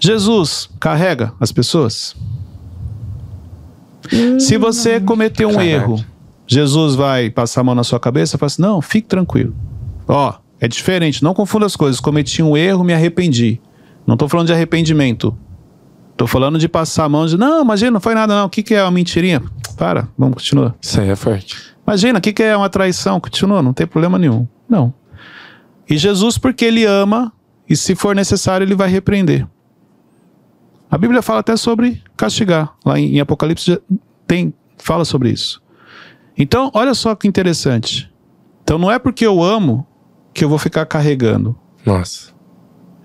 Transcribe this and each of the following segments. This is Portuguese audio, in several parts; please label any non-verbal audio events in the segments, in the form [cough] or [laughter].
Jesus carrega as pessoas? Se você cometer um Caraca. erro, Jesus vai passar a mão na sua cabeça e falar assim: não, fique tranquilo. Ó, é diferente, não confunda as coisas. Cometi um erro, me arrependi. Não tô falando de arrependimento. Tô falando de passar a mão de. Não, imagina, não foi nada, não. O que, que é uma mentirinha? Para, vamos continuar. Isso aí é forte. Imagina, o que, que é uma traição? Continua, não tem problema nenhum. Não. E Jesus, porque ele ama, e se for necessário, ele vai repreender. A Bíblia fala até sobre castigar. Lá em, em Apocalipse tem, fala sobre isso. Então, olha só que interessante. Então, não é porque eu amo que eu vou ficar carregando. Nossa.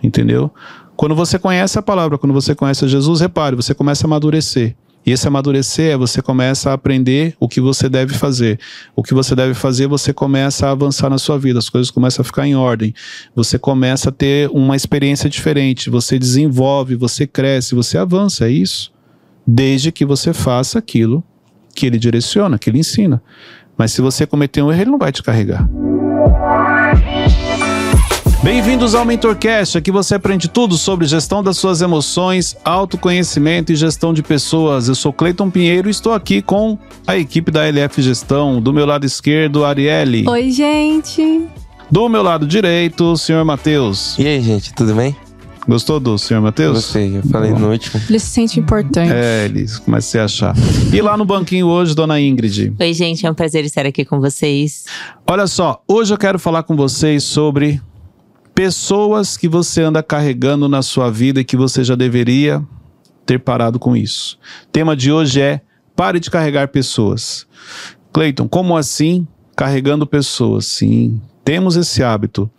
Entendeu? Quando você conhece a palavra, quando você conhece Jesus, repare, você começa a amadurecer. E esse amadurecer é você começa a aprender o que você deve fazer. O que você deve fazer, você começa a avançar na sua vida, as coisas começam a ficar em ordem. Você começa a ter uma experiência diferente, você desenvolve, você cresce, você avança, é isso. Desde que você faça aquilo que ele direciona, que ele ensina. Mas se você cometer um erro, ele não vai te carregar. Bem-vindos ao MentorCast, aqui você aprende tudo sobre gestão das suas emoções, autoconhecimento e gestão de pessoas. Eu sou Cleiton Pinheiro e estou aqui com a equipe da LF Gestão. Do meu lado esquerdo, Arielle. Oi, gente. Do meu lado direito, o senhor Matheus. E aí, gente, tudo bem? Gostou do senhor Eu Matheus? gostei, eu falei Bom. no último. Ele se sente importante. É, eles começa a se achar. E lá no banquinho hoje, dona Ingrid. Oi, gente, é um prazer estar aqui com vocês. Olha só, hoje eu quero falar com vocês sobre pessoas que você anda carregando na sua vida e que você já deveria ter parado com isso. O tema de hoje é pare de carregar pessoas. Cleiton, como assim carregando pessoas? Sim, temos esse hábito.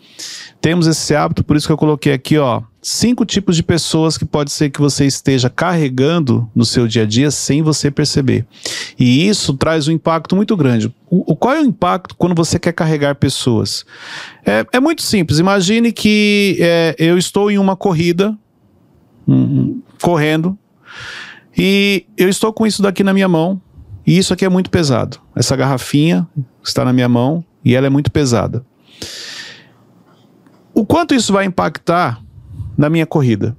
Temos esse hábito, por isso que eu coloquei aqui, ó, cinco tipos de pessoas que pode ser que você esteja carregando no seu dia a dia sem você perceber. E isso traz um impacto muito grande. O, qual é o impacto quando você quer carregar pessoas? É, é muito simples. Imagine que é, eu estou em uma corrida, hum, correndo, e eu estou com isso daqui na minha mão, e isso aqui é muito pesado. Essa garrafinha está na minha mão e ela é muito pesada. O quanto isso vai impactar na minha corrida?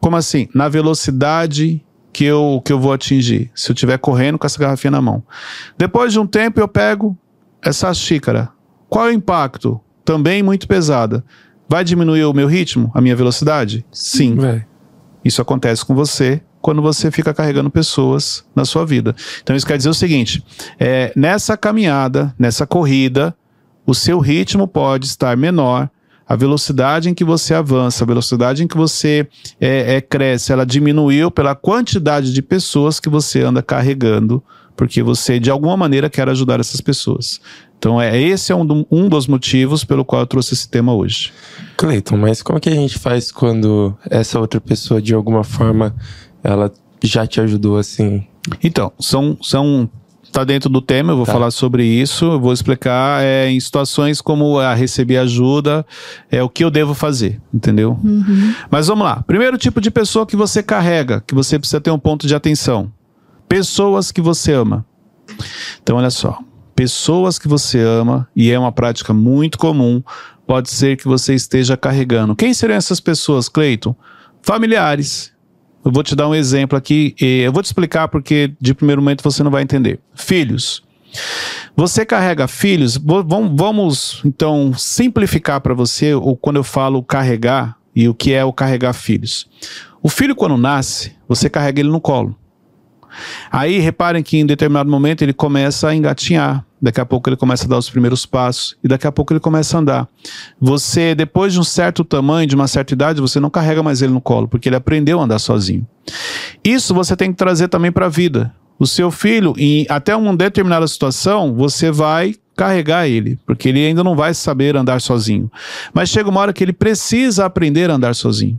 Como assim? Na velocidade que eu, que eu vou atingir, se eu estiver correndo com essa garrafinha na mão. Depois de um tempo, eu pego essa xícara. Qual é o impacto? Também muito pesada. Vai diminuir o meu ritmo, a minha velocidade? Sim. Vai. Isso acontece com você quando você fica carregando pessoas na sua vida. Então isso quer dizer o seguinte: é, nessa caminhada, nessa corrida, o seu ritmo pode estar menor. A velocidade em que você avança, a velocidade em que você é, é, cresce, ela diminuiu pela quantidade de pessoas que você anda carregando, porque você de alguma maneira quer ajudar essas pessoas. Então é esse é um, um dos motivos pelo qual eu trouxe esse tema hoje. Cleiton, mas como que a gente faz quando essa outra pessoa, de alguma forma, ela já te ajudou assim? Então, são, são tá dentro do tema, eu vou Tá. falar sobre isso, eu vou explicar é, em situações como a receber ajuda, é o que eu devo fazer, entendeu? Mas vamos lá. Primeiro tipo de pessoa que você carrega, que você precisa ter um ponto de atenção. Pessoas que você ama. Então, olha só. Pessoas que você ama, e é uma prática muito comum, pode ser que você esteja carregando. Quem seriam essas pessoas, Cleiton? Familiares. Eu vou te dar um exemplo aqui, eu vou te explicar porque de primeiro momento você não vai entender. Filhos. Você carrega filhos, vamos então simplificar para você o quando eu falo carregar e o que é o carregar filhos. O filho quando nasce, você carrega ele no colo. Aí reparem que em determinado momento ele começa a engatinhar, daqui a pouco ele começa a dar os primeiros passos e daqui a pouco ele começa a andar. Você, depois de um certo tamanho, de uma certa idade, você não carrega mais ele no colo, porque ele aprendeu a andar sozinho. Isso você tem que trazer também para a vida. O seu filho, em até uma determinada situação, você vai carregar ele, porque ele ainda não vai saber andar sozinho. Mas chega uma hora que ele precisa aprender a andar sozinho.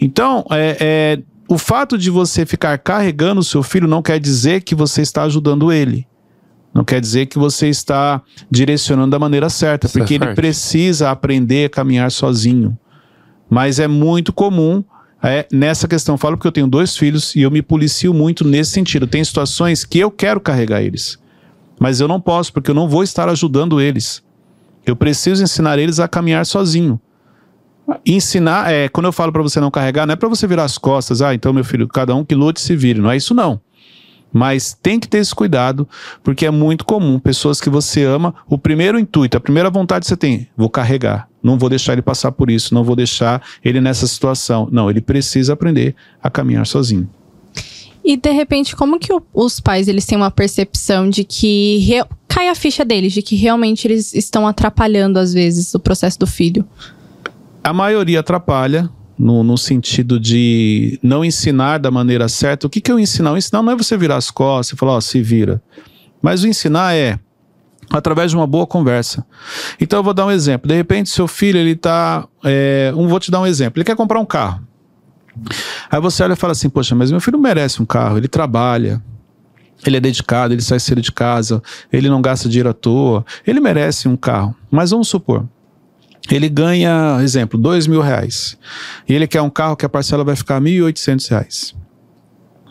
Então, é, é, o fato de você ficar carregando o seu filho não quer dizer que você está ajudando ele. Não quer dizer que você está direcionando da maneira certa, Isso é porque ele precisa aprender a caminhar sozinho. Mas é muito comum é, nessa questão. Eu falo porque eu tenho dois filhos e eu me policio muito nesse sentido. Tem situações que eu quero carregar eles, mas eu não posso porque eu não vou estar ajudando eles. Eu preciso ensinar eles a caminhar sozinho. Ensinar, é, quando eu falo para você não carregar, não é para você virar as costas, ah, então meu filho, cada um que lute se vire, não é isso não. Mas tem que ter esse cuidado, porque é muito comum pessoas que você ama, o primeiro intuito, a primeira vontade que você tem, vou carregar, não vou deixar ele passar por isso, não vou deixar ele nessa situação. Não, ele precisa aprender a caminhar sozinho. E de repente, como que o- os pais eles têm uma percepção de que re- cai a ficha deles, de que realmente eles estão atrapalhando às vezes o processo do filho? A maioria atrapalha, no, no sentido de não ensinar da maneira certa. O que, que é o ensinar? O ensinar não é você virar as costas e falar, ó, se vira. Mas o ensinar é através de uma boa conversa. Então eu vou dar um exemplo. De repente, seu filho, ele tá. É, um, vou te dar um exemplo. Ele quer comprar um carro. Aí você olha e fala assim, poxa, mas meu filho merece um carro, ele trabalha. Ele é dedicado, ele sai cedo de casa, ele não gasta dinheiro à toa, ele merece um carro. Mas vamos supor, ele ganha, exemplo, dois mil reais. E ele quer um carro que a parcela vai ficar mil e oitocentos reais.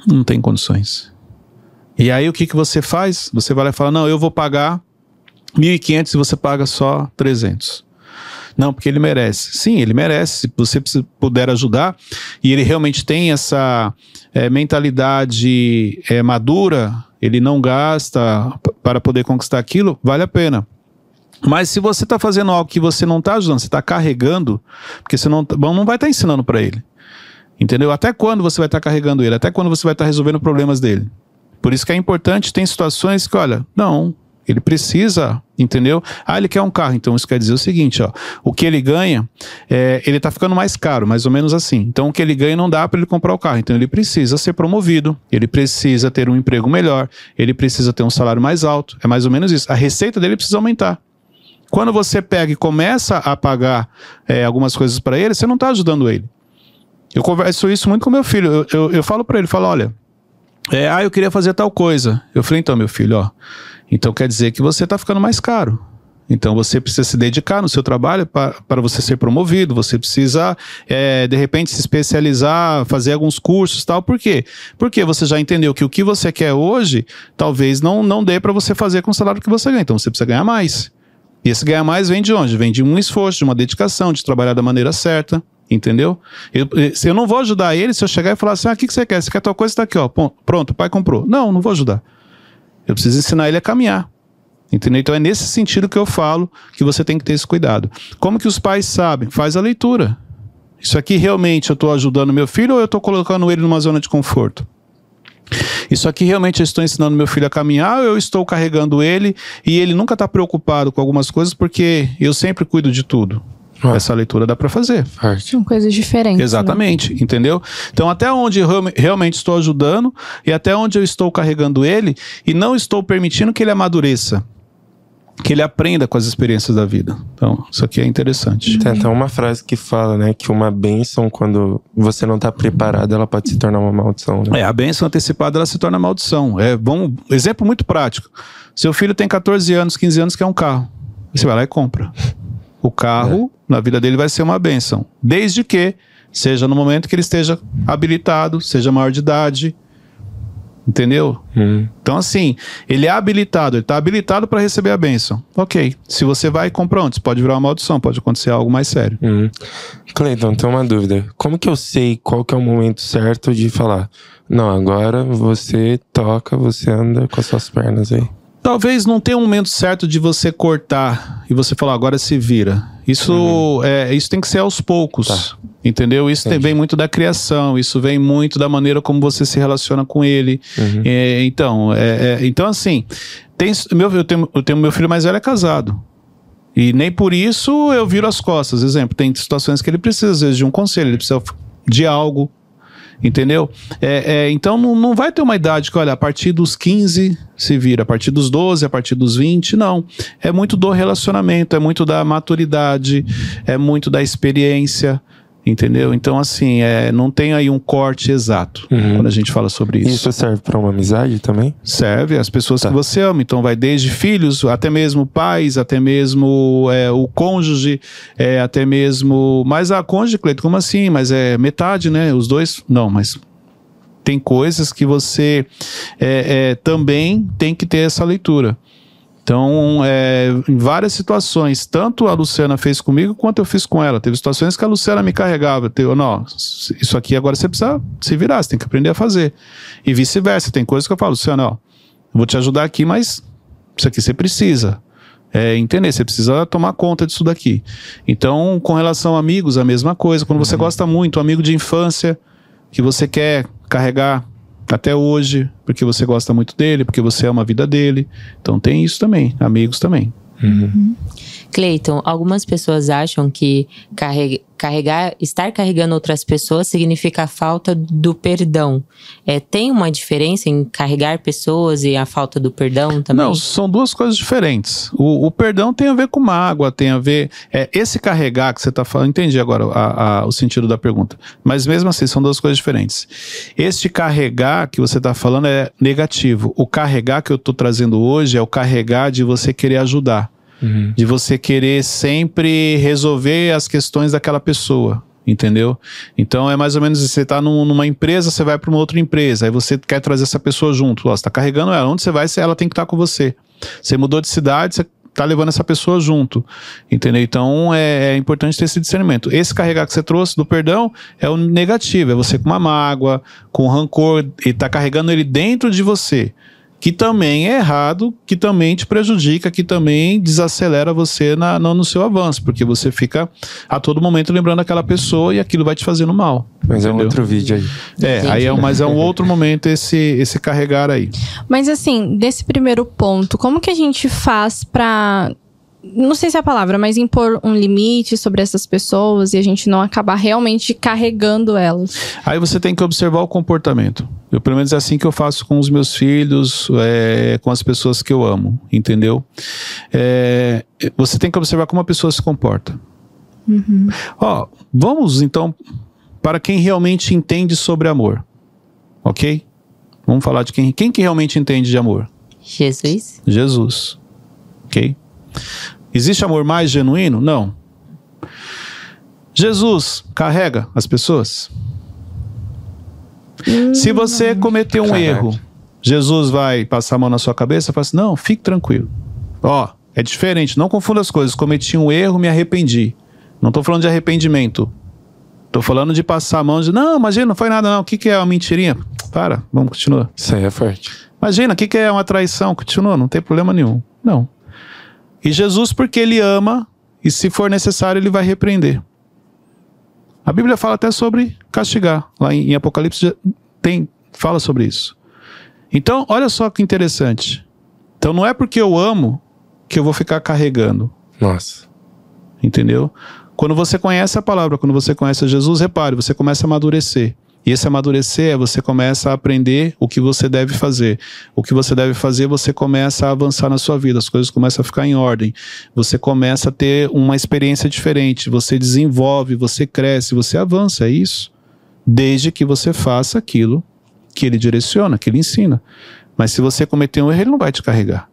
Não tem condições. E aí o que, que você faz? Você vai lá e fala, não, eu vou pagar mil e quinhentos e você paga só trezentos. Não, porque ele merece. Sim, ele merece. Se você puder ajudar e ele realmente tem essa eh, mentalidade eh, madura, ele não gasta para poder conquistar aquilo, vale a pena. Mas se você está fazendo algo que você não está ajudando, você está carregando, porque você não, tá- bom, não vai estar ensinando para ele. Entendeu? Até quando você vai estar carregando ele? Até quando você vai estar resolvendo problemas dele? Por isso que é importante, tem situações que, olha, não, ele precisa, entendeu? Ah, ele quer um carro, então isso quer dizer o seguinte, ó, o que ele ganha, é, ele tá ficando mais caro, mais ou menos assim. Então o que ele ganha não dá para ele comprar o carro, então ele precisa ser promovido, ele precisa ter um emprego melhor, ele precisa ter um salário mais alto, é mais ou menos isso. A receita dele precisa aumentar. Quando você pega e começa a pagar é, algumas coisas para ele, você não está ajudando ele. Eu converso isso muito com meu filho. Eu, eu, eu falo para ele, falo, olha, é, ah, eu queria fazer tal coisa. Eu falei, então, meu filho, ó, então quer dizer que você está ficando mais caro. Então você precisa se dedicar no seu trabalho para você ser promovido, você precisa, é, de repente, se especializar, fazer alguns cursos tal. Por quê? Porque você já entendeu que o que você quer hoje talvez não, não dê para você fazer com o salário que você ganha. Então você precisa ganhar mais. E esse ganhar mais vem de onde? Vem de um esforço, de uma dedicação, de trabalhar da maneira certa. Entendeu? Eu, se eu não vou ajudar ele se eu chegar e falar assim: ah, o que, que você quer? Você quer tal coisa? Está aqui, ó. Pronto, o pai comprou. Não, não vou ajudar. Eu preciso ensinar ele a caminhar. Entendeu? Então é nesse sentido que eu falo que você tem que ter esse cuidado. Como que os pais sabem? Faz a leitura. Isso aqui realmente eu estou ajudando meu filho ou eu estou colocando ele numa zona de conforto? Isso aqui realmente eu estou ensinando meu filho a caminhar eu estou carregando ele e ele nunca está preocupado com algumas coisas porque eu sempre cuido de tudo? Ah. Essa leitura dá para fazer. São coisas diferentes. né? Exatamente, entendeu? Então, até onde eu real- realmente estou ajudando e até onde eu estou carregando ele e não estou permitindo que ele amadureça, que ele aprenda com as experiências da vida. Então, isso aqui é interessante. Tem até uma frase que fala, né, que uma bênção, quando você não tá preparado, ela pode se tornar uma maldição, né? É, a bênção antecipada ela se torna maldição. É bom, exemplo muito prático. Seu filho tem 14 anos, 15 anos, quer um carro. Você vai lá e compra. O carro, na vida dele, vai ser uma bênção. Desde que seja no momento que ele esteja habilitado, seja maior de idade. Entendeu? Hum. Então, assim, ele é habilitado, ele está habilitado para receber a bênção. Ok. Se você vai e compra antes, pode virar uma maldição, pode acontecer algo mais sério. Hum. Cleiton, tem uma dúvida. Como que eu sei qual que é o momento certo de falar? Não, agora você toca, você anda com as suas pernas aí. Talvez não tenha um momento certo de você cortar e você falar, agora se vira. Isso, é, isso tem que ser aos poucos. Uhum. Tá. Entendeu? Isso Entendi. vem muito da criação, isso vem muito da maneira como você se relaciona com ele. Uhum. É, então, é, é, então, assim, tem, meu, eu, tenho, eu tenho meu filho mais velho é casado. E nem por isso eu viro as costas. Exemplo, tem situações que ele precisa, às vezes, de um conselho, ele precisa de algo. Entendeu? É, é, então não, não vai ter uma idade que, olha, a partir dos 15 se vira, a partir dos 12, a partir dos 20, não. É muito do relacionamento, é muito da maturidade, é muito da experiência. Entendeu? Então, assim, é, não tem aí um corte exato Uhum. quando a gente fala sobre isso. Isso serve pra uma amizade também? Serve as pessoas Tá. que você ama. Então vai desde filhos, até mesmo pais, até mesmo é, o cônjuge, é, até mesmo. Mas a cônjuge, Cleito, como assim? Mas é metade, né? Os dois. Não, mas tem coisas que você é, é, também tem que ter essa leitura. Então, é, em várias situações, tanto a Luciana fez comigo quanto eu fiz com ela. Teve situações que a Luciana me carregava. Eu, não, isso aqui agora você precisa se virar, você tem que aprender a fazer. E vice-versa. Tem coisas que eu falo, Luciana, ó, vou te ajudar aqui, mas isso aqui você precisa. É, entender, você precisa tomar conta disso daqui. Então, com relação a amigos, a mesma coisa. Quando você uhum. gosta muito, um amigo de infância, que você quer carregar até hoje, porque você gosta muito dele, porque você ama a vida dele. Então tem isso também, amigos também. Uhum. Cleiton, algumas pessoas acham que carregar, estar carregando outras pessoas significa a falta do perdão. É, tem uma diferença em carregar pessoas e a falta do perdão também? Não, são duas coisas diferentes. O, o perdão tem a ver com mágoa, tem a ver. É, esse carregar que você está falando, entendi agora a, a, o sentido da pergunta. Mas mesmo assim, são duas coisas diferentes. Este carregar que você está falando é negativo. O carregar que eu estou trazendo hoje é o carregar de você querer ajudar. Uhum. De você querer sempre resolver as questões daquela pessoa. Entendeu? Então é mais ou menos você está num, numa empresa, você vai para uma outra empresa, aí você quer trazer essa pessoa junto. Ó, você está carregando ela. Onde você vai, ela tem que estar tá com você. Você mudou de cidade, você tá levando essa pessoa junto, entendeu? Então é, é, importante ter esse discernimento. Esse carregar que você trouxe do perdão é o negativo, é você com uma mágoa, com rancor, e tá carregando ele dentro de você que também é errado, que também te prejudica, que também desacelera você na, no, no, seu avanço, porque você fica a todo momento lembrando aquela pessoa e aquilo vai te fazendo mal. Mas entendeu? é um outro vídeo aí. É, aí é, mas é um outro momento esse, esse carregar aí. Mas assim, desse primeiro ponto, como que a gente faz para não sei se é a palavra, mas impor um limite sobre essas pessoas e a gente não acabar realmente carregando elas. Aí você tem que observar o comportamento. Eu, pelo menos é assim que eu faço com os meus filhos, é, com as pessoas que eu amo, entendeu? É, você tem que observar como a pessoa se comporta. Uhum. Ó, vamos então para quem realmente entende sobre amor, ok? Vamos falar de quem, quem que realmente entende de amor? Jesus. Jesus, ok? Existe amor mais genuíno? Não. Jesus carrega as pessoas? Hum, Se você cometer um erro, Jesus vai passar a mão na sua cabeça e falar assim: não, fique tranquilo. Ó, é diferente, não confunda as coisas. Cometi um erro, me arrependi. Não estou falando de arrependimento. Estou falando de passar a mão de. Não, imagina, não foi nada, não. O que, que é uma mentirinha? Para, vamos continuar. Isso aí é forte. Imagina, o que, que é uma traição? Continua, não tem problema nenhum. Não. E Jesus, porque ele ama, e se for necessário, ele vai repreender. A Bíblia fala até sobre castigar. Lá em, em Apocalipse tem, fala sobre isso. Então, olha só que interessante. Então, não é porque eu amo que eu vou ficar carregando. Nossa. Entendeu? Quando você conhece a palavra, quando você conhece Jesus, repare, você começa a amadurecer. E esse amadurecer é você começa a aprender o que você deve fazer. O que você deve fazer, você começa a avançar na sua vida, as coisas começam a ficar em ordem. Você começa a ter uma experiência diferente, você desenvolve, você cresce, você avança, é isso. Desde que você faça aquilo que ele direciona, que ele ensina. Mas se você cometer um erro, ele não vai te carregar.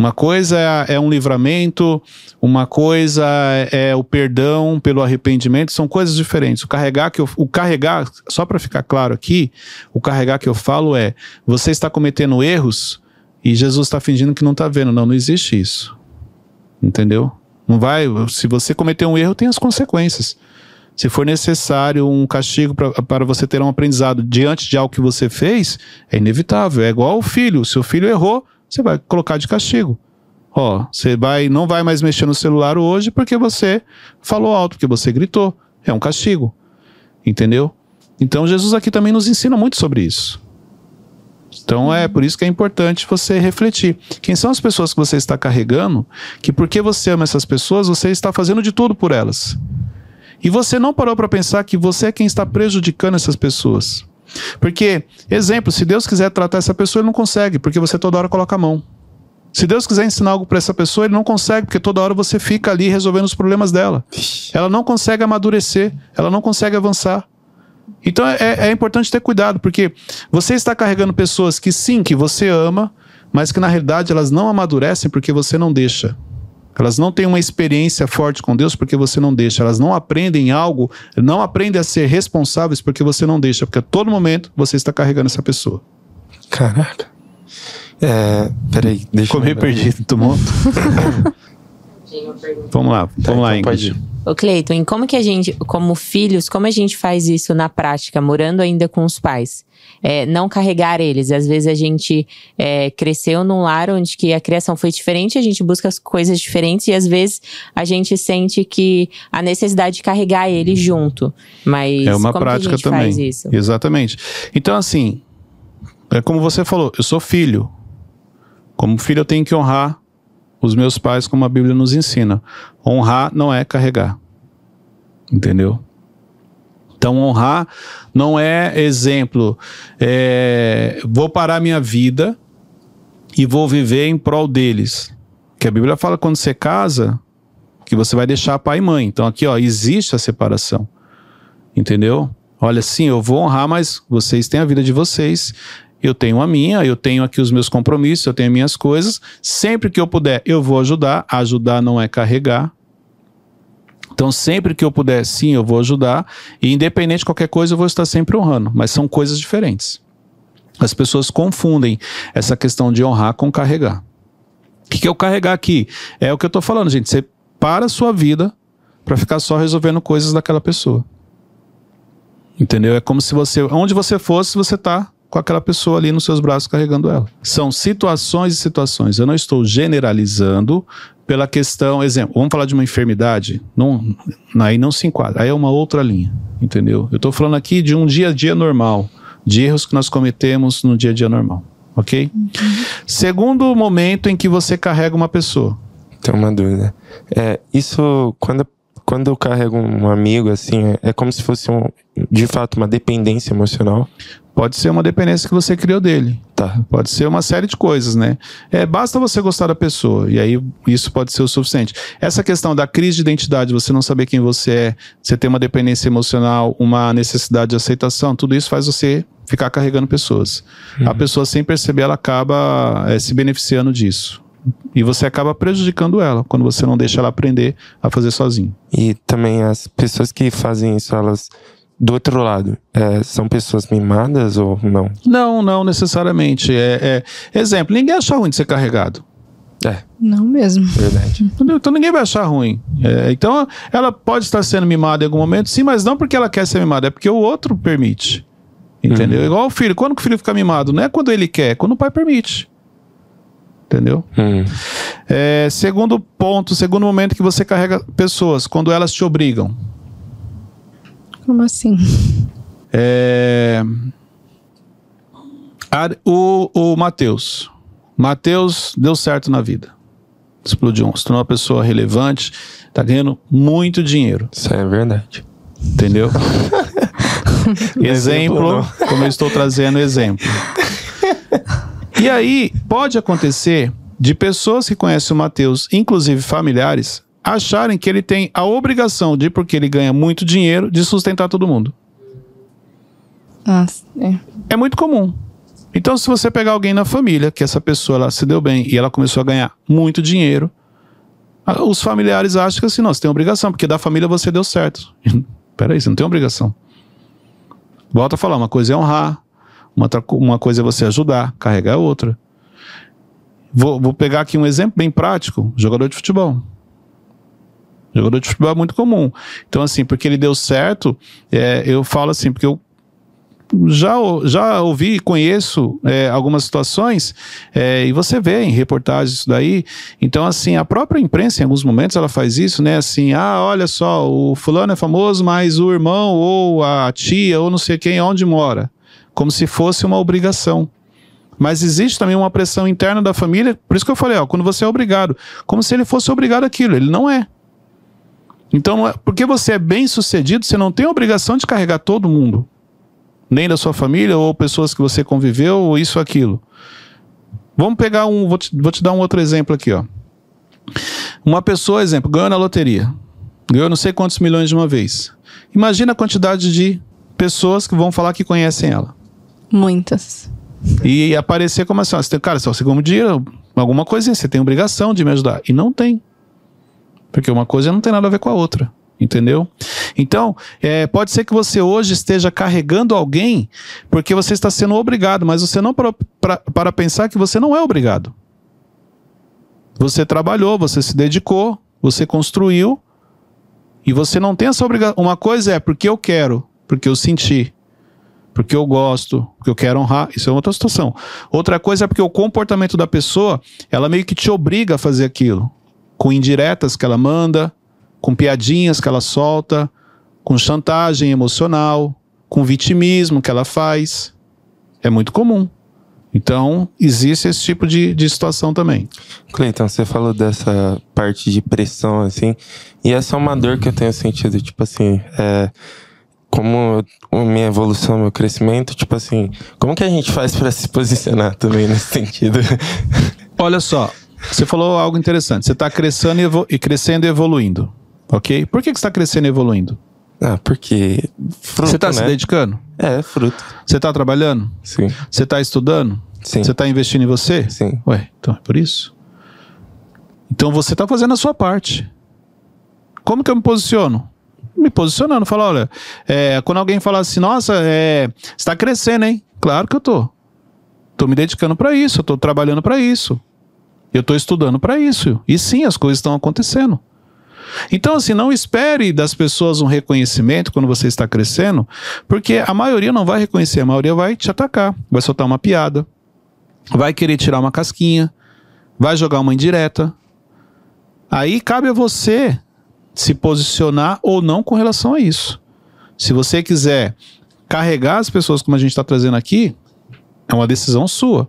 Uma coisa é, um livramento, uma coisa é, é, o perdão pelo arrependimento, são coisas diferentes. O carregar que eu, o carregar, só para ficar claro aqui, o carregar que eu falo é: você está cometendo erros e Jesus está fingindo que não está vendo. Não, não existe isso. Entendeu? Não vai. Se você cometer um erro, tem as consequências. Se for necessário um castigo para você ter um aprendizado diante de algo que você fez, é inevitável. É igual o filho. Se o filho errou, você vai colocar de castigo. Ó, você vai, não vai mais mexer no celular hoje porque você falou alto, porque você gritou. É um castigo. Entendeu? Então Jesus aqui também nos ensina muito sobre isso. Então é por isso que é importante você refletir. Quem são as pessoas que você está carregando? Que porque você ama essas pessoas, você está fazendo de tudo por elas. E você não parou para pensar que você é quem está prejudicando essas pessoas. Porque, exemplo, se Deus quiser tratar essa pessoa, ele não consegue, porque você toda hora coloca a mão. Se Deus quiser ensinar algo para essa pessoa, ele não consegue, porque toda hora você fica ali resolvendo os problemas dela. Ela não consegue amadurecer, ela não consegue avançar. Então é, é importante ter cuidado, porque você está carregando pessoas que sim, que você ama, mas que na realidade elas não amadurecem porque você não deixa. Elas não têm uma experiência forte com Deus porque você não deixa. Elas não aprendem algo, não aprendem a ser responsáveis porque você não deixa. Porque a todo momento você está carregando essa pessoa. Caraca. É, peraí, deixa Ficou meio perdido, tomou? [laughs] vamos lá, vamos Tá, lá, então Ingrid. Ô Cleiton, e como que a gente, como filhos, como a gente faz isso na prática, morando ainda com os pais? É, não carregar eles. Às vezes a gente é, cresceu num lar onde que a criação foi diferente, a gente busca as coisas diferentes e às vezes a gente sente que a necessidade de carregar eles junto. Mas É uma prática também. Exatamente. Então, assim, é como você falou, eu sou filho. Como filho, eu tenho que honrar os meus pais, como a Bíblia nos ensina. Honrar não é carregar. Entendeu? Então, honrar não é exemplo. é, vou parar minha vida e vou viver em prol deles. Que a Bíblia fala quando você casa, que você vai deixar pai e mãe. Então, aqui, ó, existe a separação. Entendeu? Olha, sim, eu vou honrar, mas vocês têm a vida de vocês. Eu tenho a minha, eu tenho aqui os meus compromissos, eu tenho minhas coisas. Sempre que eu puder, eu vou ajudar. Ajudar não é carregar. Então, sempre que eu puder, sim, eu vou ajudar. E independente de qualquer coisa, eu vou estar sempre honrando. Mas são coisas diferentes. As pessoas confundem essa questão de honrar com carregar. O que, que é o carregar aqui? É o que eu tô falando, gente. Você para a sua vida para ficar só resolvendo coisas daquela pessoa. Entendeu? É como se você, onde você fosse, você tá com aquela pessoa ali nos seus braços carregando ela. São situações e situações. Eu não estou generalizando pela questão, exemplo, vamos falar de uma enfermidade, não, aí não se enquadra, aí é uma outra linha, entendeu? Eu estou falando aqui de um dia a dia normal, de erros que nós cometemos no dia a dia normal, ok? Segundo momento em que você carrega uma pessoa. Tem uma dúvida. É, isso, quando, quando eu carrego um amigo, assim, é, é como se fosse, um, de fato, uma dependência emocional. Pode ser uma dependência que você criou dele. Tá. Pode ser uma série de coisas, né? É, basta você gostar da pessoa, e aí isso pode ser o suficiente. Essa questão da crise de identidade, você não saber quem você é, você ter uma dependência emocional, uma necessidade de aceitação, tudo isso faz você ficar carregando pessoas. A pessoa, sem perceber, ela acaba é, se beneficiando disso. E você acaba prejudicando ela quando você não deixa ela aprender a fazer sozinho. E também as pessoas que fazem isso, elas, do outro lado, é, são pessoas mimadas ou não? Não, não necessariamente. É, é- Exemplo, ninguém acha ruim de ser carregado. É, Não mesmo. verdade. [laughs] Então ninguém vai achar ruim. É, então ela pode estar sendo mimada em algum momento, sim, mas não porque ela quer ser mimada, é porque o outro permite. Entendeu? Igual o filho. Quando o filho fica mimado? Não é quando ele quer, é quando o pai permite. Entendeu? Hum, É, segundo ponto, segundo momento que você carrega pessoas, quando elas te obrigam. Como assim? É, a- o, o Matheus. Matheus deu certo na vida. Explodiu, se tornou uma pessoa relevante, tá ganhando muito dinheiro. isso é verdade. Entendeu? [laughs] exemplo, como eu estou trazendo exemplo. E aí, pode acontecer de pessoas que conhecem o Mateus, inclusive familiares, acharem que ele tem a obrigação de, porque ele ganha muito dinheiro, de sustentar todo mundo. Nossa, é. É muito comum. Então, se você pegar alguém na família, que essa pessoa ela se deu bem e ela começou a ganhar muito dinheiro, os familiares acham que assim, não, você tem obrigação, porque da família você deu certo. [laughs] Peraí, você não tem obrigação. Volta a falar, uma coisa é honrar, uma, uma coisa é você ajudar, carregar a outra. Vou, vou pegar aqui um exemplo bem prático: jogador de futebol. Jogador de futebol é muito comum. Então, assim, porque ele deu certo, é, eu falo assim, porque eu já, já ouvi e conheço é, algumas situações, é, e você vê em reportagens isso daí. Então, assim, a própria imprensa, em alguns momentos, ela faz isso, né? Assim, ah, olha só, o fulano é famoso, mas o irmão, ou a tia, ou não sei quem, onde mora. Como se fosse uma obrigação. Mas existe também uma pressão interna da família, por isso que eu falei, ó, quando você é obrigado, como se ele fosse obrigado àquilo, ele não é. Então, não é- porque você é bem sucedido, você não tem a obrigação de carregar todo mundo nem da sua família ou pessoas que você conviveu ou isso ou aquilo. Vamos pegar um, vou te, vou te dar um outro exemplo aqui, ó. Uma pessoa, exemplo, ganhou na loteria. Ganhou não sei quantos milhões de uma vez. Imagina a quantidade de pessoas que vão falar que conhecem ela. Muitas. E aparecer como assim, você tem, cara, se você ganhou dinheiro, alguma coisinha, você tem obrigação de me ajudar. E não tem. Porque uma coisa não tem nada a ver com a outra. Entendeu? Então, é, pode ser que você hoje esteja carregando alguém porque você está sendo obrigado, mas você não para, para, para pensar que você não é obrigado. Você trabalhou, você se dedicou, você construiu e você não tem essa obrigação. Uma coisa é porque eu quero, porque eu senti, porque eu gosto, porque eu quero honrar. Isso é outra situação. Outra coisa é porque o comportamento da pessoa, ela meio que te obriga a fazer aquilo. Com indiretas que ela manda, com piadinhas que ela solta, com chantagem emocional, com vitimismo que ela faz. É muito comum. Então, existe esse tipo de, de situação também. Cleiton, você falou dessa parte de pressão, assim, e essa é uma dor que eu tenho sentido, tipo assim, é, como a minha evolução, meu crescimento, tipo assim, como que a gente faz para se posicionar também nesse sentido? [laughs] Olha só, você falou algo interessante, você está crescendo e, e crescendo e evoluindo, ok? Por que, que você está crescendo e evoluindo? Ah, porque. Fruto, você está né? se dedicando? É, fruto. Você está trabalhando? Sim. Você está estudando? Sim. Você está investindo em você? Sim. Ué, então é por isso. Então você está fazendo a sua parte. Como que eu me posiciono? Me posicionando. Falo, olha, é, quando alguém fala assim, nossa, é, está crescendo, hein? Claro que eu tô. Tô me dedicando para isso, eu tô trabalhando para isso. Eu tô estudando para isso. E sim, as coisas estão acontecendo. Então, assim, não espere das pessoas um reconhecimento quando você está crescendo, porque a maioria não vai reconhecer, a maioria vai te atacar, vai soltar uma piada, vai querer tirar uma casquinha, vai jogar uma indireta. Aí cabe a você se posicionar ou não com relação a isso. Se você quiser carregar as pessoas como a gente está trazendo aqui, é uma decisão sua.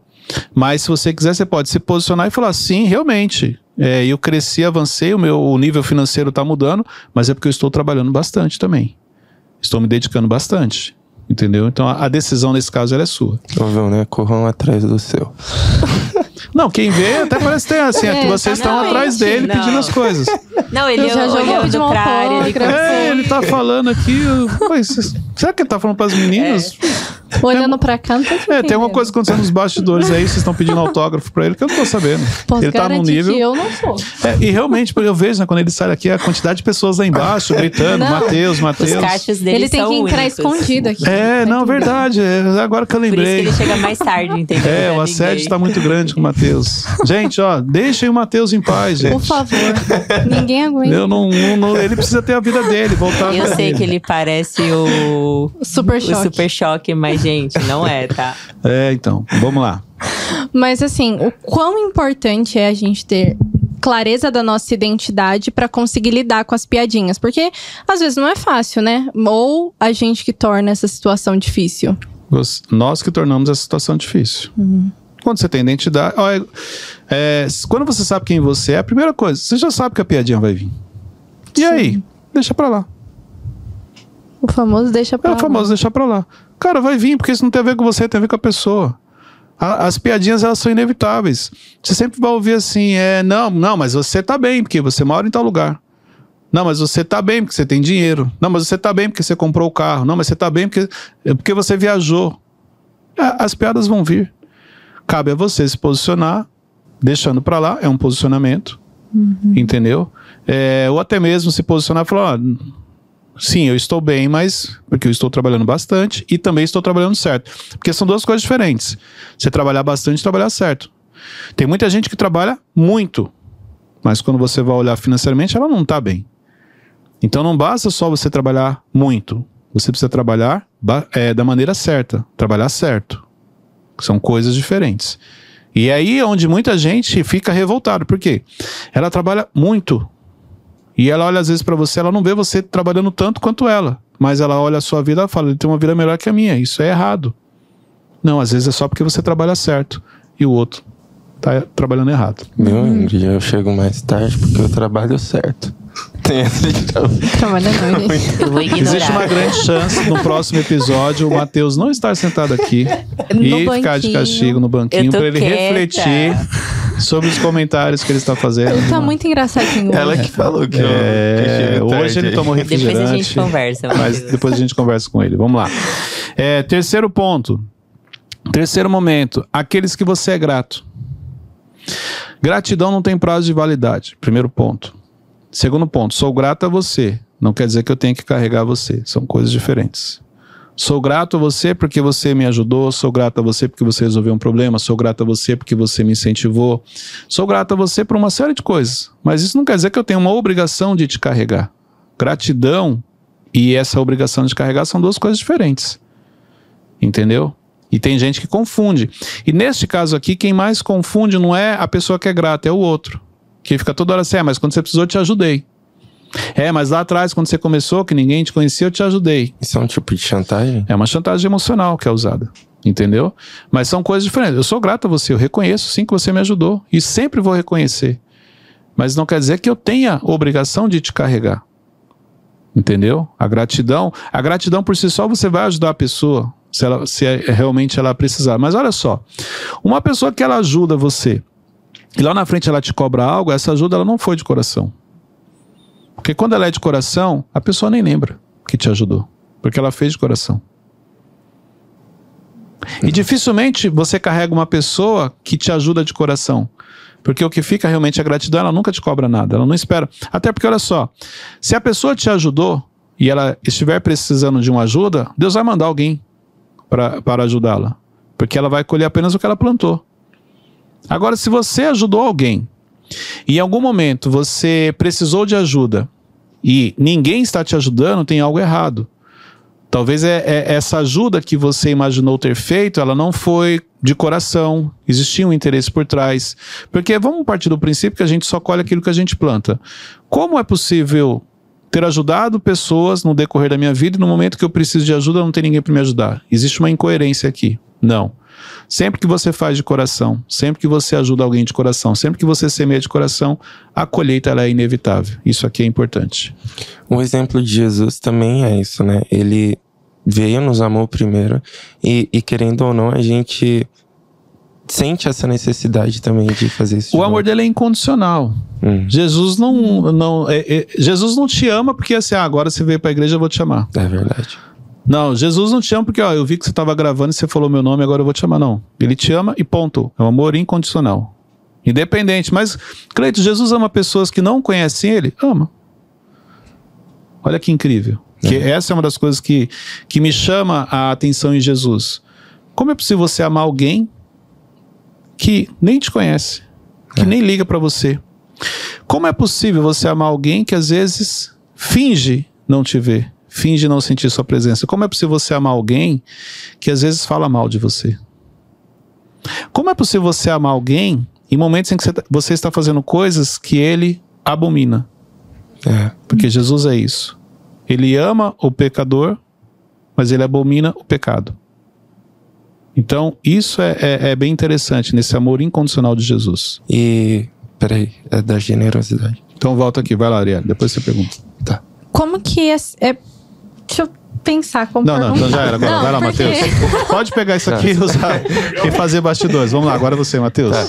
Mas se você quiser, você pode se posicionar e falar: sim, realmente, é, eu cresci, avancei, o meu nível financeiro está mudando, mas é porque eu estou trabalhando bastante também. Estou me dedicando bastante. Entendeu? Então a, a decisão nesse caso é sua. Ouviu, né? Corram atrás do seu. [laughs] Não, quem vê até parece ter assim, é que É, vocês estão atrás dele Não. pedindo as coisas. Não, ele Eu já joguei olhando de um pra área. Ele autógrafo. É, ele tá falando aqui. será que ele tá falando para as meninas? Olhando pra cá, não tô É, tem alguma entendendo. coisa acontecendo nos bastidores aí, vocês estão pedindo autógrafo pra ele, que eu não tô sabendo. Posso ele tá num garantir nível. que eu não sou. É, e realmente, porque eu vejo, né, quando ele sai daqui, a quantidade de pessoas lá embaixo gritando. Matheus, Os Matheus. dele Ele tem que entrar únicos. escondido aqui. É, Tá não, verdade. É agora que eu Por isso que lembrei. ele chega mais tarde, entendeu? É, o assédio está muito grande com o Matheus. Gente, ó, deixem o Matheus em paz, gente. Por favor. Ninguém aguenta. Eu não, não- não- ele precisa ter a vida dele, voltar a Eu sei que ele parece o, Super o choque. super choque, mas, gente, não é, tá? É, então, vamos lá. Mas assim, o quão importante é a gente ter clareza da nossa identidade pra conseguir lidar com as piadinhas? Porque às vezes não é fácil, né? Ou a gente que torna essa situação difícil. Nós que tornamos essa situação difícil. Quando você tem identidade. é- é, quando você sabe quem você é, a primeira coisa, você já sabe que a piadinha vai vir. E aí? Deixa pra lá. O famoso deixa pra É lá. o famoso deixar pra lá. Cara, vai vir, porque isso não tem a ver com você, tem a ver com a pessoa. A- as piadinhas, elas são inevitáveis. Você sempre vai ouvir assim, é, não, não, mas você tá bem, porque você mora em tal lugar. Não, mas você tá bem porque você tem dinheiro. Não, mas você tá bem porque você comprou o carro. Não, mas você tá bem porque, é porque você viajou. É, as piadas vão vir. Cabe a você se posicionar, deixando pra lá, é um posicionamento. Entendeu? É, ou até mesmo se posicionar e falar, ó, Sim, eu estou bem, mas porque eu estou trabalhando bastante e também estou trabalhando certo. Porque são duas coisas diferentes. Você trabalhar bastante e trabalhar certo. Tem muita gente que trabalha muito, mas quando você vai olhar financeiramente, ela não está bem. Então não basta só você trabalhar muito. Você precisa trabalhar ba- é, da maneira certa, trabalhar certo. São coisas diferentes. E aí é onde muita gente fica revoltado. Por quê? Ela trabalha muito, e ela olha às vezes pra você, ela não vê você trabalhando tanto quanto ela. Mas ela olha a sua vida e fala, ele tem uma vida melhor que a minha. Isso é errado. Não, às vezes é só porque você trabalha certo. E o outro tá trabalhando errado. Meu, Ingrid, eu chego mais tarde porque eu trabalho certo. Então. [laughs] Eu. Existe uma grande chance no próximo episódio o Matheus não estar sentado aqui No e ficar de banquinho. castigo no banquinho Eu para ele quieta. refletir sobre os comentários que ele está fazendo. Ele tá muito engraçadinho Ela que falou que eu, que eu É, chego tarde hoje ele tomou Depois a refrigerante. gente conversa. Mas depois a gente conversa com ele. Vamos lá. É, terceiro ponto. Terceiro momento. Aqueles que você é grato. Gratidão não tem prazo de validade. Primeiro ponto. Segundo ponto. Sou grato a você. não quer dizer que eu tenha que carregar você. São coisas diferentes. Sou grato a você porque você me ajudou, sou grato a você porque você resolveu um problema, sou grato a você porque você me incentivou, sou grato a você por uma série de coisas. Mas isso não quer dizer que eu tenho uma obrigação de te carregar. Gratidão e essa obrigação de carregar são duas coisas diferentes. Entendeu? E tem gente que confunde. E neste caso aqui, quem mais confunde não é a pessoa que é grata, é o outro. Que fica toda hora assim, é, mas quando você precisou, eu te ajudei. É, mas lá atrás, quando você começou, que ninguém te conhecia, eu te ajudei. Isso é um tipo de chantagem? É uma chantagem emocional que é usada. Entendeu? Mas são coisas diferentes. Eu sou grato a você, eu reconheço sim que você me ajudou. E sempre vou reconhecer. Mas não quer dizer que eu tenha obrigação de te carregar. Entendeu? A gratidão, a gratidão por si só você vai ajudar a pessoa, se, ela, se é, realmente ela precisar. Mas olha só, uma pessoa que ela ajuda você e lá na frente ela te cobra algo, essa ajuda ela não foi de coração. Porque quando ela é de coração, a pessoa nem lembra que te ajudou, porque ela fez de coração. E dificilmente você carrega uma pessoa que te ajuda de coração. Porque o que fica realmente é a gratidão, ela nunca te cobra nada, ela não espera. Até porque, olha só, se a pessoa te ajudou e ela estiver precisando de uma ajuda, Deus vai mandar alguém para ajudá-la. Porque ela vai colher apenas o que ela plantou. Agora, se você ajudou alguém e em algum momento você precisou de ajuda e ninguém está te ajudando, tem algo errado. Talvez é, é, essa ajuda que você imaginou ter feito, ela não foi de coração, existia um interesse por trás. Porque vamos partir do princípio que a gente só colhe aquilo que a gente planta. Como é possível ter ajudado pessoas no decorrer da minha vida e no momento que eu preciso de ajuda não tem ninguém para me ajudar? Existe uma incoerência aqui. Não. Sempre que você faz de coração, sempre que você ajuda alguém de coração, sempre que você semeia de coração, a colheita ela é inevitável. Isso aqui é importante. Um exemplo de Jesus também é isso, né? Ele veio, nos amou primeiro, e, e querendo ou não, a gente sente essa necessidade também de fazer isso. O amor dele é incondicional. Hum. Jesus não, não é, é, Jesus não te ama porque assim, ah, agora você veio para a igreja, eu vou te amar. É verdade. Não, Jesus não te ama porque ó, eu vi que você estava gravando e você falou meu nome, agora eu vou te amar. Não. Ele te ama e ponto. É um amor incondicional. Independente. Mas, Cleito, Jesus ama pessoas que não conhecem ele? Ama. Olha que incrível. É. Que essa é uma das coisas que, que me chama a atenção em Jesus. Como é possível você amar alguém que nem te conhece, que é. nem liga para você? Como é possível você amar alguém que às vezes finge não te ver? Finge não sentir sua presença. Como é possível você amar alguém que às vezes fala mal de você? Como é possível você amar alguém em momentos em que você tá, está fazendo coisas que ele abomina? É. Porque Jesus é isso. Ele ama o pecador, mas ele abomina o pecado. Então, isso é, é, é bem interessante nesse amor incondicional de Jesus. E, peraí, é da generosidade. Então, volta aqui, vai lá, Ariel, depois você pergunta. Tá. Como que é, é Deixa eu pensar como Não, não, então já era. Agora, não, vai lá, porque... Matheus. [laughs] Pode pegar isso aqui e usar e fazer bastidores. Vamos lá, agora você, Matheus. Tá.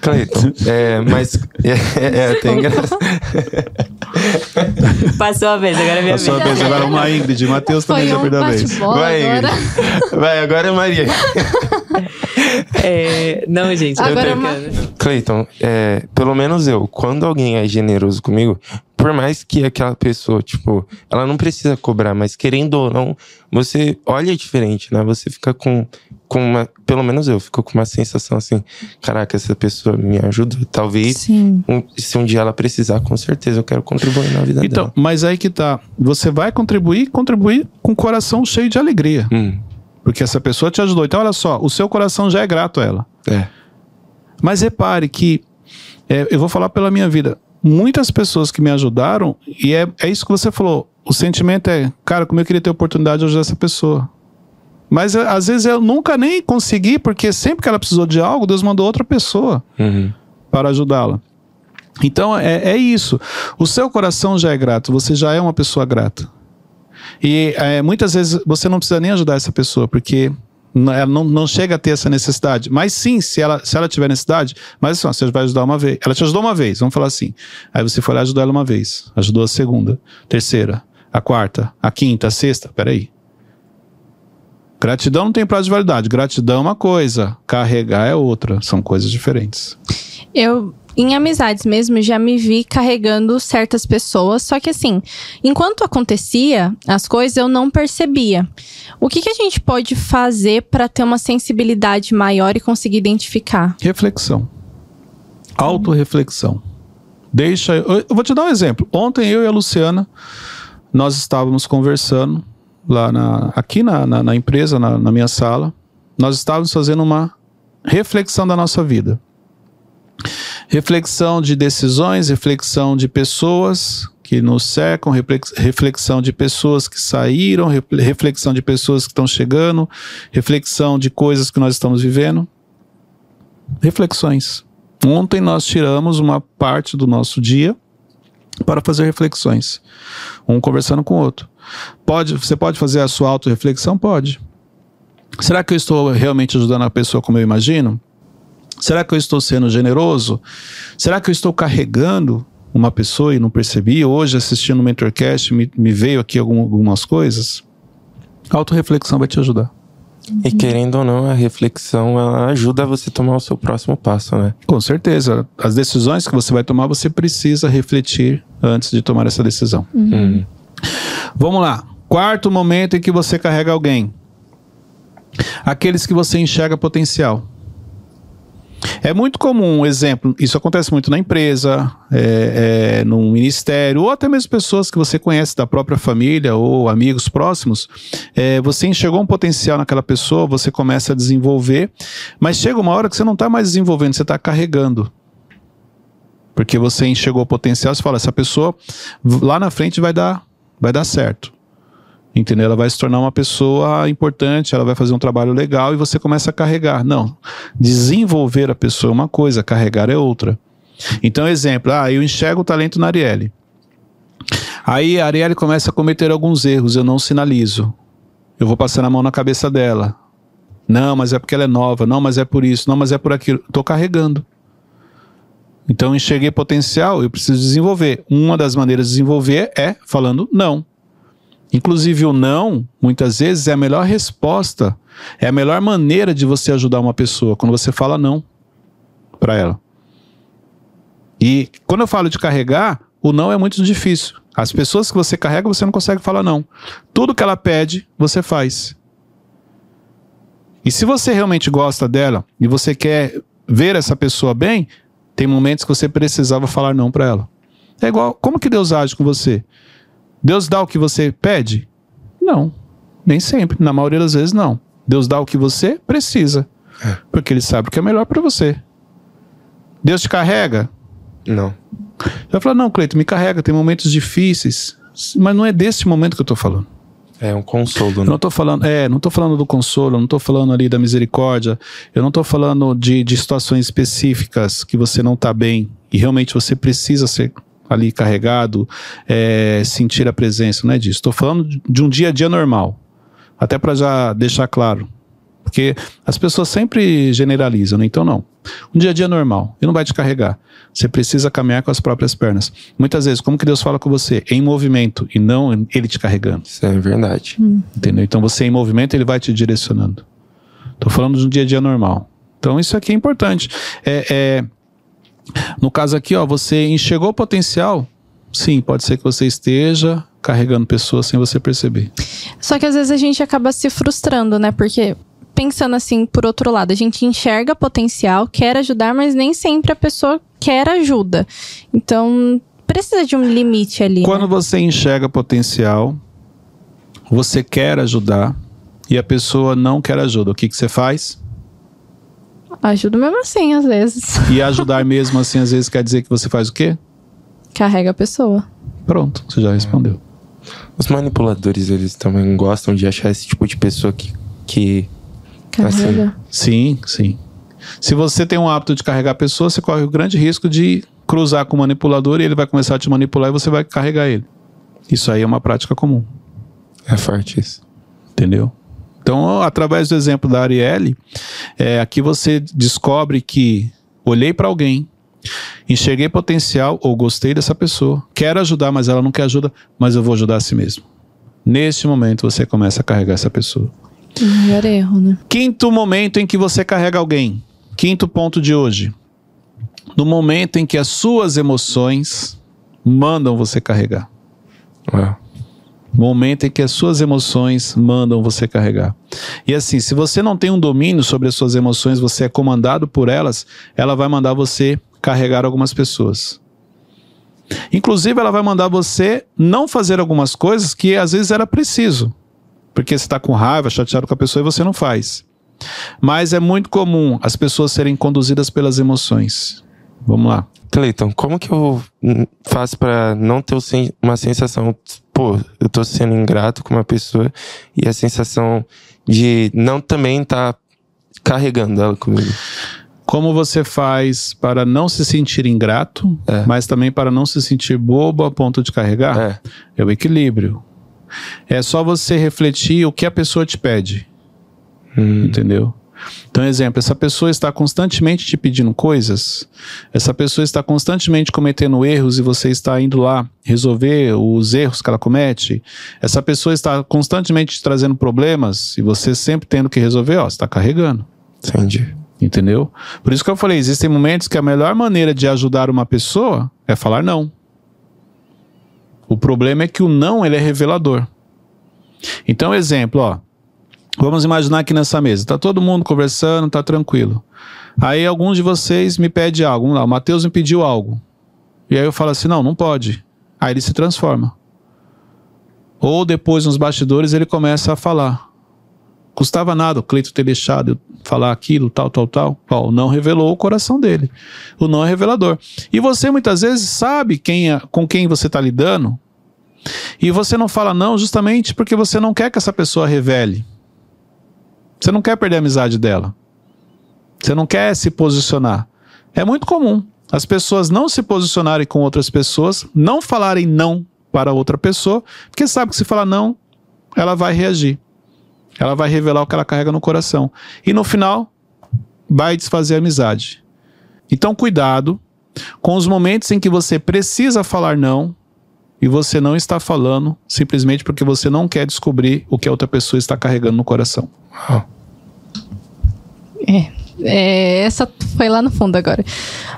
Cleiton, é, mas é, é, é tem graça. [laughs] Passou a vez, agora é minha Passou vez. a vez, agora uma Ingrid. Matheus também já perdeu a vez. Vai, agora. Ingrid. Vai, agora é Maria. [laughs] É, não, gente, agora eu tô é Cleiton, é, pelo menos eu, quando alguém é generoso comigo, por mais que aquela pessoa, tipo, ela não precisa cobrar, mas querendo ou não, você olha diferente, né? Você fica com, com uma. Pelo menos eu fico com uma sensação assim: caraca, essa pessoa me ajuda. Talvez, um, se um dia ela precisar, com certeza eu quero contribuir na vida então, dela. Então, mas aí que tá. Você vai contribuir, contribuir com o coração cheio de alegria. Hum. Porque essa pessoa te ajudou. Então, olha só, o seu coração já é grato a ela. É. Mas repare que. É, eu vou falar pela minha vida muitas pessoas que me ajudaram, e é, é isso que você falou. O sentimento é, cara, como eu queria ter oportunidade de ajudar essa pessoa. Mas é, às vezes eu nunca nem consegui, porque sempre que ela precisou de algo, Deus mandou outra pessoa uhum. para ajudá-la. Então é, é isso. O seu coração já é grato, você já é uma pessoa grata. E é, muitas vezes você não precisa nem ajudar essa pessoa, porque ela não, não chega a ter essa necessidade. Mas sim, se ela, se ela tiver necessidade, mas assim, você vai ajudar uma vez. Ela te ajudou uma vez, vamos falar assim. Aí você foi lá ajudar ela uma vez. Ajudou a segunda, terceira, a quarta, a quinta, a sexta. Peraí. Gratidão não tem prazo de validade. Gratidão é uma coisa, carregar é outra. São coisas diferentes. Eu em amizades mesmo, já me vi carregando certas pessoas. Só que assim, enquanto acontecia as coisas, eu não percebia. O que, que a gente pode fazer para ter uma sensibilidade maior e conseguir identificar? Reflexão. Autoreflexão. Deixa. Eu vou te dar um exemplo. Ontem eu e a Luciana, nós estávamos conversando lá na, aqui na, na, na empresa, na, na minha sala. Nós estávamos fazendo uma reflexão da nossa vida. Reflexão de decisões, reflexão de pessoas que nos cercam, reflexão de pessoas que saíram, reflexão de pessoas que estão chegando, reflexão de coisas que nós estamos vivendo. Reflexões. Ontem nós tiramos uma parte do nosso dia para fazer reflexões, um conversando com o outro. Pode, você pode fazer a sua autorreflexão? Pode. Será que eu estou realmente ajudando a pessoa como eu imagino? Será que eu estou sendo generoso? Será que eu estou carregando uma pessoa e não percebi? Hoje, assistindo o Mentorcast, me, me veio aqui algum, algumas coisas. A autorreflexão vai te ajudar. E querendo ou não, a reflexão ela ajuda você a tomar o seu próximo passo, né? Com certeza. As decisões que você vai tomar, você precisa refletir antes de tomar essa decisão. Uhum. Vamos lá. Quarto momento em que você carrega alguém. Aqueles que você enxerga potencial. É muito comum, exemplo, isso acontece muito na empresa, é, é, num ministério, ou até mesmo pessoas que você conhece da própria família ou amigos próximos. É, você enxergou um potencial naquela pessoa, você começa a desenvolver, mas chega uma hora que você não está mais desenvolvendo, você está carregando. Porque você enxergou o potencial, você fala, essa pessoa lá na frente vai dar, vai dar certo. Entendeu? Ela vai se tornar uma pessoa importante, ela vai fazer um trabalho legal e você começa a carregar. Não. Desenvolver a pessoa é uma coisa, carregar é outra. Então, exemplo, ah, eu enxergo o talento na Arielle. Aí a Arielle começa a cometer alguns erros, eu não sinalizo. Eu vou passando a mão na cabeça dela. Não, mas é porque ela é nova. Não, mas é por isso. Não, mas é por aquilo. Estou carregando. Então, enxerguei potencial, eu preciso desenvolver. Uma das maneiras de desenvolver é falando não. Inclusive, o não, muitas vezes, é a melhor resposta, é a melhor maneira de você ajudar uma pessoa, quando você fala não para ela. E quando eu falo de carregar, o não é muito difícil. As pessoas que você carrega, você não consegue falar não. Tudo que ela pede, você faz. E se você realmente gosta dela e você quer ver essa pessoa bem, tem momentos que você precisava falar não para ela. É igual, como que Deus age com você? Deus dá o que você pede? Não. Nem sempre. Na maioria das vezes, não. Deus dá o que você precisa. É. Porque Ele sabe o que é melhor para você. Deus te carrega? Não. Você vai falar, não, Cleito, me carrega, tem momentos difíceis. Mas não é desse momento que eu tô falando. É um consolo, né? Não tô falando, é, não tô falando do consolo, não tô falando ali da misericórdia, eu não tô falando de, de situações específicas que você não tá bem e realmente você precisa ser ali carregado, é, sentir a presença, não é disso. Estou falando de um dia a dia normal. Até para já deixar claro. Porque as pessoas sempre generalizam, né? então não. Um dia a dia normal, ele não vai te carregar. Você precisa caminhar com as próprias pernas. Muitas vezes, como que Deus fala com você? Em movimento e não ele te carregando. Isso é verdade. Hum. Entendeu? Então você em movimento, ele vai te direcionando. Estou falando de um dia a dia normal. Então isso aqui é importante. É, é, no caso aqui, ó, você enxergou o potencial? Sim, pode ser que você esteja carregando pessoas sem você perceber. Só que às vezes a gente acaba se frustrando, né? Porque pensando assim, por outro lado, a gente enxerga potencial, quer ajudar, mas nem sempre a pessoa quer ajuda. Então, precisa de um limite ali. Quando né? você enxerga potencial, você quer ajudar e a pessoa não quer ajuda, o que, que você faz? Ajudo mesmo assim, às vezes. [laughs] E ajudar mesmo assim, às vezes, quer dizer que você faz o quê? Carrega a pessoa. Pronto, você já respondeu. Os manipuladores, eles também gostam de achar esse tipo de pessoa que. que Carrega. Assim, sim, sim. Se você tem um hábito de carregar a pessoa, você corre o grande risco de cruzar com o manipulador e ele vai começar a te manipular e você vai carregar ele. Isso aí é uma prática comum. É forte isso. Entendeu? Então, através do exemplo da Arielle, é, aqui você descobre que olhei para alguém, enxerguei potencial ou gostei dessa pessoa, quero ajudar, mas ela não quer ajuda, mas eu vou ajudar a si mesmo. Neste momento você começa a carregar essa pessoa. Maior erro, né? Quinto momento em que você carrega alguém. Quinto ponto de hoje. no momento em que as suas emoções mandam você carregar. É. Momento em que as suas emoções mandam você carregar. E assim, se você não tem um domínio sobre as suas emoções, você é comandado por elas, ela vai mandar você carregar algumas pessoas. Inclusive, ela vai mandar você não fazer algumas coisas que às vezes era preciso. Porque você está com raiva, chateado com a pessoa e você não faz. Mas é muito comum as pessoas serem conduzidas pelas emoções. Vamos lá. Cleiton, como que eu faço pra não ter uma sensação, pô, eu tô sendo ingrato com uma pessoa e a sensação de não também estar carregando ela comigo? Como você faz para não se sentir ingrato, É. mas também para não se sentir bobo a ponto de carregar? É. É o equilíbrio. É só você refletir o que a pessoa te pede. Hum, Entendeu? Então, exemplo, essa pessoa está constantemente te pedindo coisas, essa pessoa está constantemente cometendo erros e você está indo lá resolver os erros que ela comete, essa pessoa está constantemente te trazendo problemas e você sempre tendo que resolver, ó, você está carregando. entendi. Entendeu? Por isso que eu falei, existem momentos que a melhor maneira de ajudar uma pessoa é falar não. O problema é que o não ele é revelador. Então, exemplo, ó. Vamos imaginar aqui nessa mesa, tá todo mundo conversando, tá tranquilo. Aí alguns de vocês me pedem algo, vamos lá, o Matheus me pediu algo. E aí eu falo assim: "Não, não pode". Aí ele se transforma. Ou depois nos bastidores ele começa a falar: Custava nada o Cleito ter deixado eu falar aquilo, tal, tal, tal. Ó, não revelou o coração dele. O não é revelador. E você muitas vezes sabe quem é- com quem você está lidando. E você não fala não justamente porque você não quer que essa pessoa revele. Você não quer perder a amizade dela. Você não quer se posicionar. É muito comum as pessoas não se posicionarem com outras pessoas, não falarem não para outra pessoa, porque sabe que se falar não, ela vai reagir. Ela vai revelar o que ela carrega no coração. E no final, vai desfazer a amizade. Então, cuidado com os momentos em que você precisa falar não e você não está falando simplesmente porque você não quer descobrir o que a outra pessoa está carregando no coração. É, é, essa foi lá no fundo agora.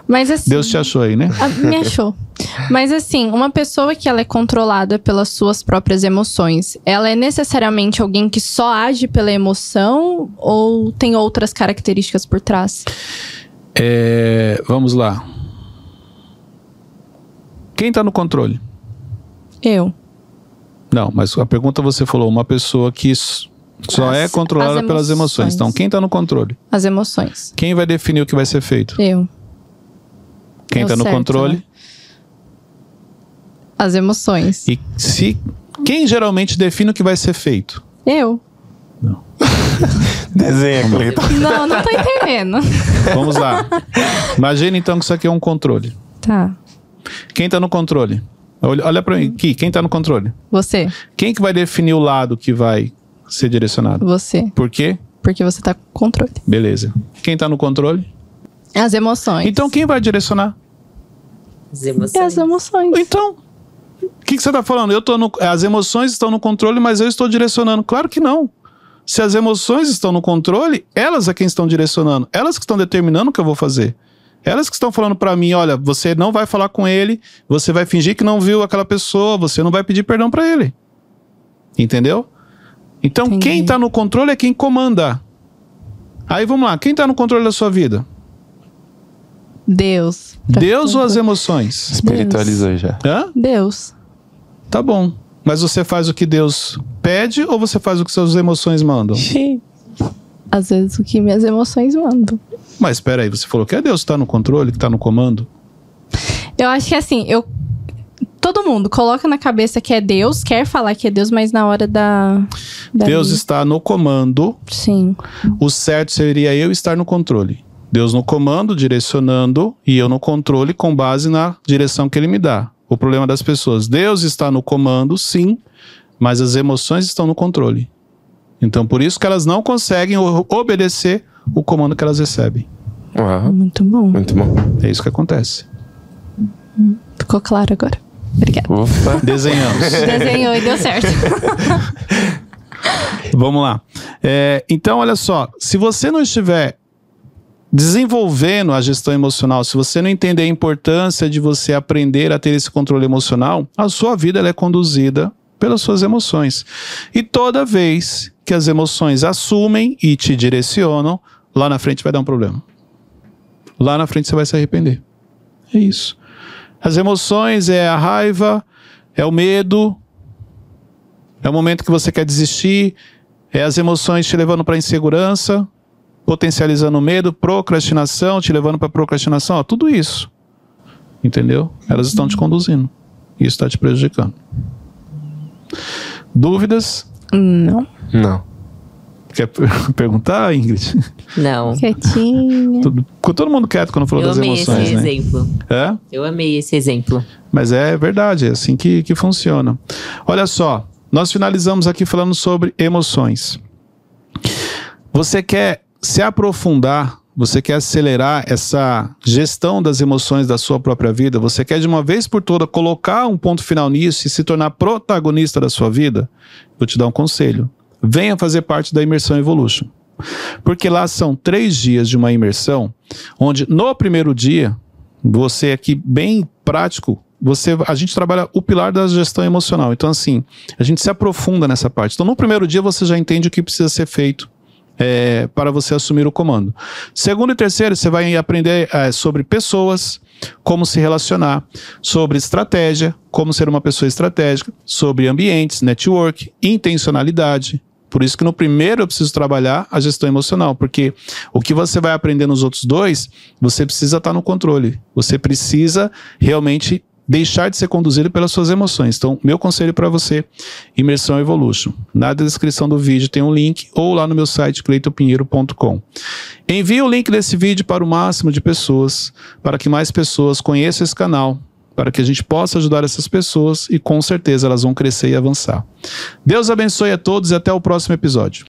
Mas assim. Deus te achou aí, né? Ah, me achou. Mas assim, uma pessoa que ela é controlada pelas suas próprias emoções, ela é necessariamente alguém que só age pela emoção ou tem outras características por trás? É, vamos lá. Quem está no controle? Eu. Não, mas a pergunta você falou, uma pessoa que só As- é controlada as pelas emoções. Então, quem está no controle? As emoções. Quem vai definir o que vai ser feito? Eu. Quem É está no certo, controle? né? As emoções. E se quem geralmente define o que vai ser feito? Eu. [laughs] Desenha, Cleiton. Não, não tô entendendo. Vamos lá. Imagina então que isso aqui é um controle. Tá. Quem está no controle? Olha, olha para mim aqui, quem está no controle? Você. Quem que vai definir o lado que vai ser direcionado? Você. Por quê? Porque você tá com controle. Beleza. Quem está no controle? As emoções. Então quem vai direcionar? As E emoções. as emoções. Então, o que, que você está falando? Eu tô no, as emoções estão no controle, mas eu estou direcionando. Claro que não. Se as emoções estão no controle, elas é quem estão direcionando. Elas que estão determinando o que eu vou fazer. Elas que estão falando para mim, olha, você não vai falar com ele, você vai fingir que não viu aquela pessoa, você não vai pedir perdão para ele. Entendeu? Então, Entendi. quem tá no controle é quem comanda. Aí vamos lá, quem tá no controle da sua vida? Deus. Pra Deus ou as emoções? Espiritualizou já. Hã? Deus. Tá bom. Mas você faz o que Deus pede ou você faz o que suas emoções mandam? Às vezes o que minhas emoções mandam. Mas espera aí, você falou que é Deus que tá no controle, que tá no comando? Eu acho que assim, eu. Todo mundo coloca na cabeça que é Deus, quer falar que é Deus, mas na hora da. da Deus está no comando, Sim. o certo seria eu estar no controle. Deus no comando, direcionando, e eu no controle com base na direção que ele me dá. O problema das pessoas, Deus está no comando, sim, mas as emoções estão no controle. Então, por isso que elas não conseguem obedecer o comando que elas recebem. Muito bom. muito bom. É isso que acontece. Ficou claro agora. Obrigada. Ufa. Desenhamos. [laughs] Desenhou e deu certo. [laughs] Vamos lá. É, então, olha só. Se você não estiver desenvolvendo a gestão emocional, se você não entender a importância de você aprender a ter esse controle emocional, a sua vida ela é conduzida pelas suas emoções. E toda vez que as emoções assumem e te direcionam, lá na frente vai dar um problema. Lá na frente você vai se arrepender. É isso. As emoções é a raiva, é o medo, é o momento que você quer desistir, é as emoções te levando para insegurança, potencializando o medo, procrastinação, te levando para procrastinação, ó, tudo isso. Entendeu? Elas estão te conduzindo. Isso está te prejudicando. Dúvidas? Não. Não. Quer [laughs] perguntar, Ingrid? Não. Quietinha. Tudo, ficou todo mundo quieto quando falou Eu das amei emoções, esse né? exemplo. É? Eu amei esse exemplo. Mas é verdade, é assim que, que funciona. Olha só, nós finalizamos aqui falando sobre emoções. Você quer se aprofundar, você quer acelerar essa gestão das emoções da sua própria vida, você quer de uma vez por toda colocar um ponto final nisso e se tornar protagonista da sua vida? Vou te dar um conselho. Venha fazer parte da Imersão Evolution. Porque lá são três dias de uma imersão, onde no primeiro dia, você aqui bem prático, você, a gente trabalha o pilar da gestão emocional. Então, assim, a gente se aprofunda nessa parte. Então, no primeiro dia, você já entende o que precisa ser feito é, para você assumir o comando. Segundo e terceiro, você vai aprender é, sobre pessoas, como se relacionar, sobre estratégia, como ser uma pessoa estratégica, sobre ambientes, network, intencionalidade. Por isso que no primeiro eu preciso trabalhar a gestão emocional, porque o que você vai aprender nos outros dois, você precisa estar no controle. Você precisa realmente deixar de ser conduzido pelas suas emoções. Então, meu conselho para você, Imersão Evolution. Na descrição do vídeo tem um link ou lá no meu site cleitopinheiro.com. Envie o link desse vídeo para o máximo de pessoas, para que mais pessoas conheçam esse canal, para que a gente possa ajudar essas pessoas e com certeza elas vão crescer e avançar. Deus abençoe a todos e até o próximo episódio.